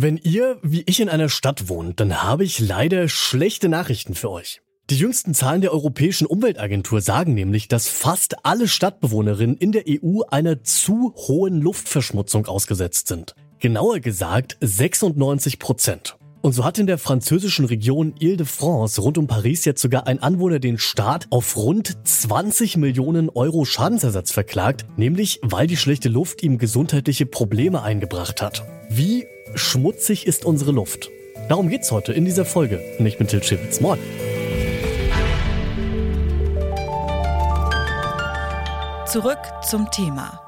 Wenn ihr, wie ich, in einer Stadt wohnt, dann habe ich leider schlechte Nachrichten für euch. Die jüngsten Zahlen der Europäischen Umweltagentur sagen nämlich, dass fast alle Stadtbewohnerinnen in der EU einer zu hohen Luftverschmutzung ausgesetzt sind. Genauer gesagt 96 Prozent. Und so hat in der französischen Region Ile-de-France rund um Paris jetzt sogar ein Anwohner den Staat auf rund 20 Millionen Euro Schadensersatz verklagt, nämlich weil die schlechte Luft ihm gesundheitliche Probleme eingebracht hat. Wie schmutzig ist unsere Luft? Darum geht's heute in dieser Folge. Und ich bin Til Schibitz. Moin. Zurück zum Thema.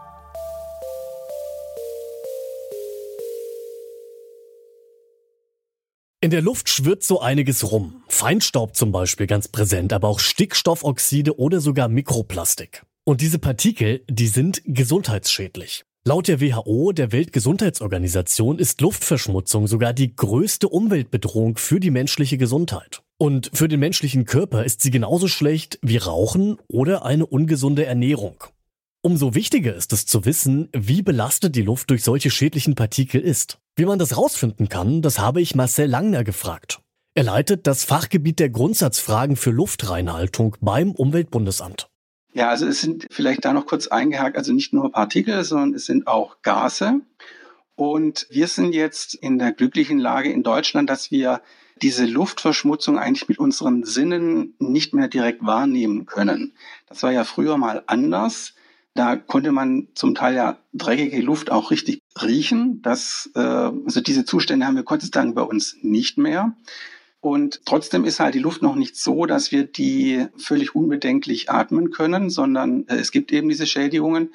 In der Luft schwirrt so einiges rum. Feinstaub zum Beispiel ganz präsent, aber auch Stickstoffoxide oder sogar Mikroplastik. Und diese Partikel, die sind gesundheitsschädlich. Laut der WHO, der Weltgesundheitsorganisation, ist Luftverschmutzung sogar die größte Umweltbedrohung für die menschliche Gesundheit. Und für den menschlichen Körper ist sie genauso schlecht wie Rauchen oder eine ungesunde Ernährung. Umso wichtiger ist es zu wissen, wie belastet die Luft durch solche schädlichen Partikel ist. Wie man das rausfinden kann, das habe ich Marcel Langner gefragt. Er leitet das Fachgebiet der Grundsatzfragen für Luftreinhaltung beim Umweltbundesamt. Ja, also es sind vielleicht da noch kurz eingehakt, also nicht nur Partikel, sondern es sind auch Gase. Und wir sind jetzt in der glücklichen Lage in Deutschland, dass wir diese Luftverschmutzung eigentlich mit unseren Sinnen nicht mehr direkt wahrnehmen können. Das war ja früher mal anders. Da konnte man zum Teil ja dreckige Luft auch richtig riechen. Das, äh, also diese Zustände haben wir Gott sei Dank bei uns nicht mehr. Und trotzdem ist halt die Luft noch nicht so, dass wir die völlig unbedenklich atmen können, sondern äh, es gibt eben diese Schädigungen.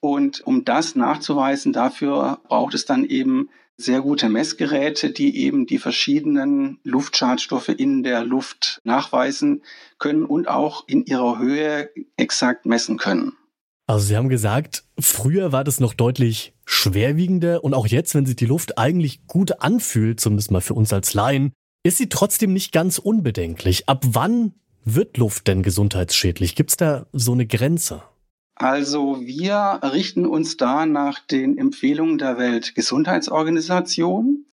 Und um das nachzuweisen, dafür braucht es dann eben sehr gute Messgeräte, die eben die verschiedenen Luftschadstoffe in der Luft nachweisen können und auch in ihrer Höhe exakt messen können. Also Sie haben gesagt, früher war das noch deutlich schwerwiegender und auch jetzt, wenn sich die Luft eigentlich gut anfühlt, zumindest mal für uns als Laien, ist sie trotzdem nicht ganz unbedenklich. Ab wann wird Luft denn gesundheitsschädlich? Gibt es da so eine Grenze? Also wir richten uns da nach den Empfehlungen der Weltgesundheitsorganisation.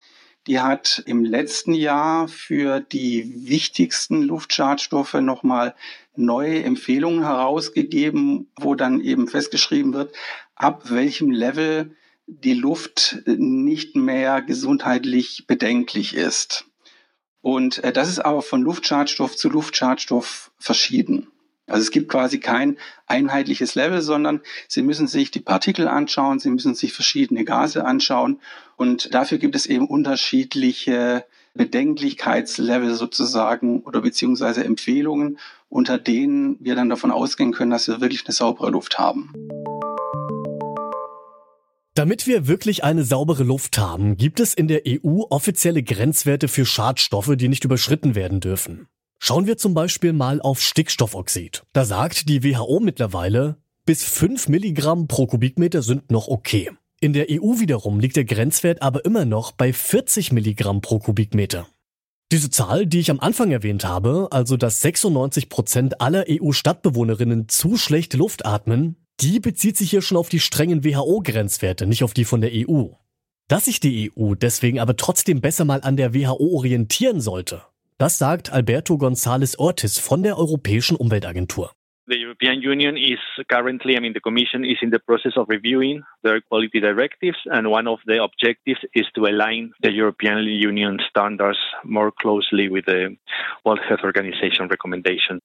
Die hat im letzten Jahr für die wichtigsten Luftschadstoffe nochmal neue Empfehlungen herausgegeben, wo dann eben festgeschrieben wird, ab welchem Level die Luft nicht mehr gesundheitlich bedenklich ist. Und äh, das ist aber von Luftschadstoff zu Luftschadstoff verschieden. Also es gibt quasi kein einheitliches Level, sondern Sie müssen sich die Partikel anschauen, Sie müssen sich verschiedene Gase anschauen und dafür gibt es eben unterschiedliche Bedenklichkeitslevel sozusagen oder beziehungsweise Empfehlungen, unter denen wir dann davon ausgehen können, dass wir wirklich eine saubere Luft haben. Damit wir wirklich eine saubere Luft haben, gibt es in der EU offizielle Grenzwerte für Schadstoffe, die nicht überschritten werden dürfen. Schauen wir zum Beispiel mal auf Stickstoffoxid. Da sagt die WHO mittlerweile, bis 5 Milligramm pro Kubikmeter sind noch okay. In der EU wiederum liegt der Grenzwert aber immer noch bei 40 Milligramm pro Kubikmeter. Diese Zahl, die ich am Anfang erwähnt habe, also dass 96 Prozent aller EU-Stadtbewohnerinnen zu schlecht Luft atmen, die bezieht sich hier schon auf die strengen WHO-Grenzwerte, nicht auf die von der EU. Dass sich die EU deswegen aber trotzdem besser mal an der WHO orientieren sollte, das sagt Alberto González Ortiz von der Europäischen Umweltagentur. The European Union is currently, I mean, the Commission is in the process of reviewing the air quality directives, and one of the objectives is to align the European Union standards more closely with the World Health Organization recommendation.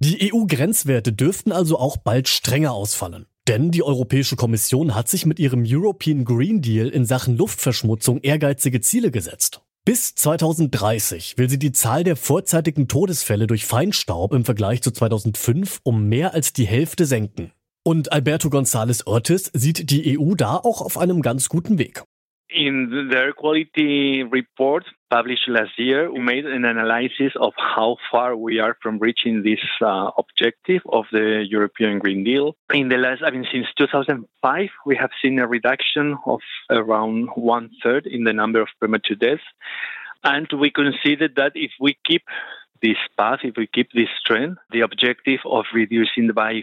Die EU-Grenzwerte dürften also auch bald strenger ausfallen. Denn die Europäische Kommission hat sich mit ihrem European Green Deal in Sachen Luftverschmutzung ehrgeizige Ziele gesetzt. Bis 2030 will sie die Zahl der vorzeitigen Todesfälle durch Feinstaub im Vergleich zu 2005 um mehr als die Hälfte senken. Und Alberto González Ortiz sieht die EU da auch auf einem ganz guten Weg. In the air quality report published last year, we made an analysis of how far we are from reaching this uh, objective of the European Green Deal. In the last, I mean, since 2005, we have seen a reduction of around one third in the number of premature deaths. And we consider that if we keep this path, if we keep this trend, the objective of reducing by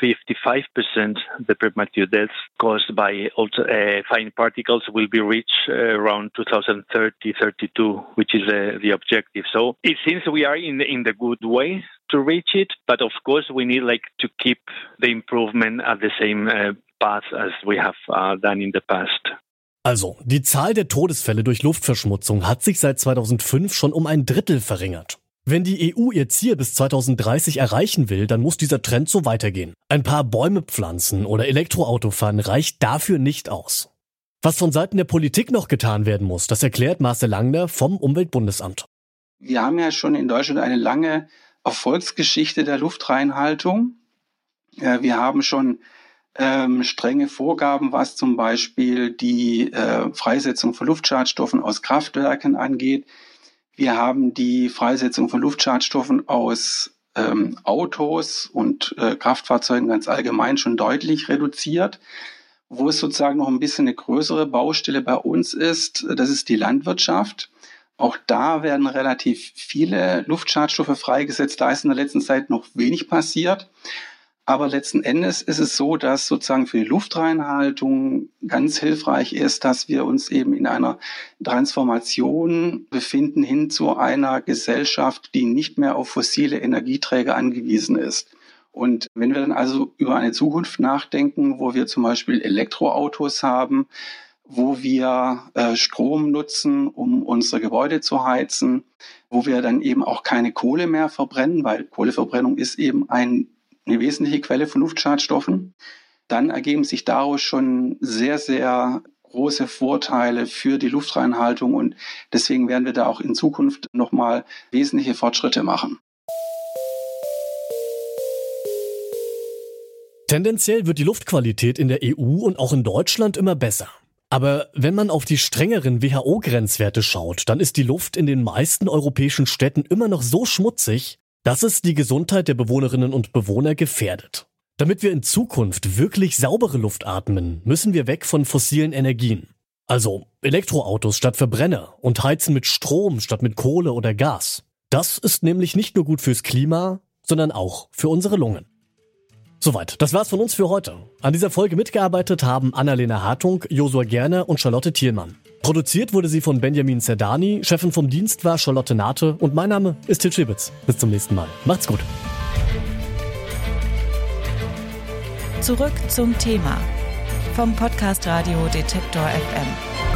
55% the premature deaths caused by ultra, uh, fine particles will be reached uh, around 2030, 32, which is uh, the objective. So it seems we are in in the good way to reach it, but of course we need like to keep the improvement at the same uh, path as we have uh, done in the past. Also, die Zahl der Todesfälle durch Luftverschmutzung hat sich seit 2005 schon um ein Drittel verringert. Wenn die EU ihr Ziel bis 2030 erreichen will, dann muss dieser Trend so weitergehen. Ein paar Bäume pflanzen oder Elektroauto fahren reicht dafür nicht aus. Was von Seiten der Politik noch getan werden muss, das erklärt Marcel Langner vom Umweltbundesamt. Wir haben ja schon in Deutschland eine lange Erfolgsgeschichte der Luftreinhaltung. Wir haben schon ähm, strenge Vorgaben, was zum Beispiel die äh, Freisetzung von Luftschadstoffen aus Kraftwerken angeht. Wir haben die Freisetzung von Luftschadstoffen aus ähm, Autos und äh, Kraftfahrzeugen ganz allgemein schon deutlich reduziert. Wo es sozusagen noch ein bisschen eine größere Baustelle bei uns ist, das ist die Landwirtschaft. Auch da werden relativ viele Luftschadstoffe freigesetzt. Da ist in der letzten Zeit noch wenig passiert. Aber letzten Endes ist es so, dass sozusagen für die Luftreinhaltung ganz hilfreich ist, dass wir uns eben in einer Transformation befinden hin zu einer Gesellschaft, die nicht mehr auf fossile Energieträger angewiesen ist. Und wenn wir dann also über eine Zukunft nachdenken, wo wir zum Beispiel Elektroautos haben, wo wir äh, Strom nutzen, um unsere Gebäude zu heizen, wo wir dann eben auch keine Kohle mehr verbrennen, weil Kohleverbrennung ist eben ein eine wesentliche Quelle von Luftschadstoffen, dann ergeben sich daraus schon sehr, sehr große Vorteile für die Luftreinhaltung und deswegen werden wir da auch in Zukunft nochmal wesentliche Fortschritte machen. Tendenziell wird die Luftqualität in der EU und auch in Deutschland immer besser. Aber wenn man auf die strengeren WHO-Grenzwerte schaut, dann ist die Luft in den meisten europäischen Städten immer noch so schmutzig, dass es die Gesundheit der Bewohnerinnen und Bewohner gefährdet. Damit wir in Zukunft wirklich saubere Luft atmen, müssen wir weg von fossilen Energien. Also Elektroautos statt Verbrenner und heizen mit Strom statt mit Kohle oder Gas. Das ist nämlich nicht nur gut fürs Klima, sondern auch für unsere Lungen. Soweit, das war's von uns für heute. An dieser Folge mitgearbeitet haben Annalena Hartung, Josua Gerner und Charlotte Thielmann. Produziert wurde sie von Benjamin Zerdani, Chefin vom Dienst war Charlotte Nate und mein Name ist Til Schibitz. Bis zum nächsten Mal. Macht's gut. Zurück zum Thema vom Podcast Radio Detektor FM.